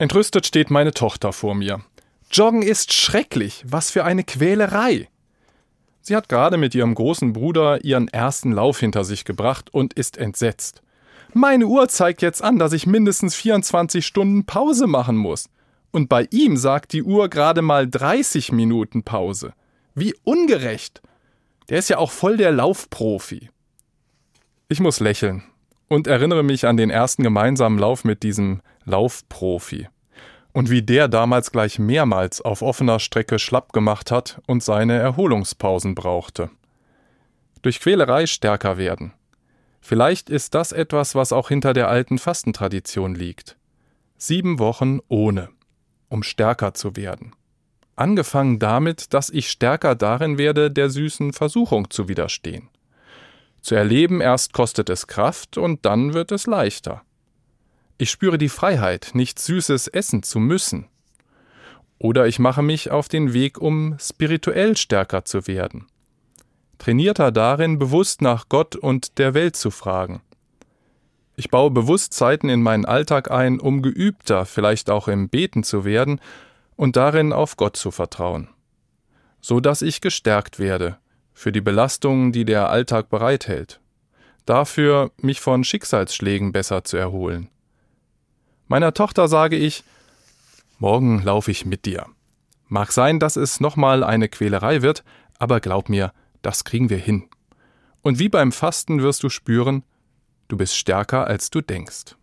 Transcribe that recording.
Entrüstet steht meine Tochter vor mir. Joggen ist schrecklich, was für eine Quälerei. Sie hat gerade mit ihrem großen Bruder ihren ersten Lauf hinter sich gebracht und ist entsetzt. Meine Uhr zeigt jetzt an, dass ich mindestens 24 Stunden Pause machen muss. Und bei ihm sagt die Uhr gerade mal 30 Minuten Pause. Wie ungerecht. Der ist ja auch voll der Laufprofi. Ich muss lächeln und erinnere mich an den ersten gemeinsamen Lauf mit diesem Laufprofi. Und wie der damals gleich mehrmals auf offener Strecke schlapp gemacht hat und seine Erholungspausen brauchte. Durch Quälerei stärker werden. Vielleicht ist das etwas, was auch hinter der alten Fastentradition liegt. Sieben Wochen ohne, um stärker zu werden. Angefangen damit, dass ich stärker darin werde, der süßen Versuchung zu widerstehen. Zu erleben erst kostet es Kraft und dann wird es leichter. Ich spüre die Freiheit, nichts Süßes essen zu müssen. Oder ich mache mich auf den Weg, um spirituell stärker zu werden trainierter darin, bewusst nach Gott und der Welt zu fragen. Ich baue bewusst Zeiten in meinen Alltag ein, um geübter, vielleicht auch im Beten zu werden und darin auf Gott zu vertrauen. So dass ich gestärkt werde für die Belastungen, die der Alltag bereithält. Dafür, mich von Schicksalsschlägen besser zu erholen. Meiner Tochter sage ich, morgen laufe ich mit dir. Mag sein, dass es nochmal eine Quälerei wird, aber glaub mir, das kriegen wir hin. Und wie beim Fasten wirst du spüren, du bist stärker, als du denkst.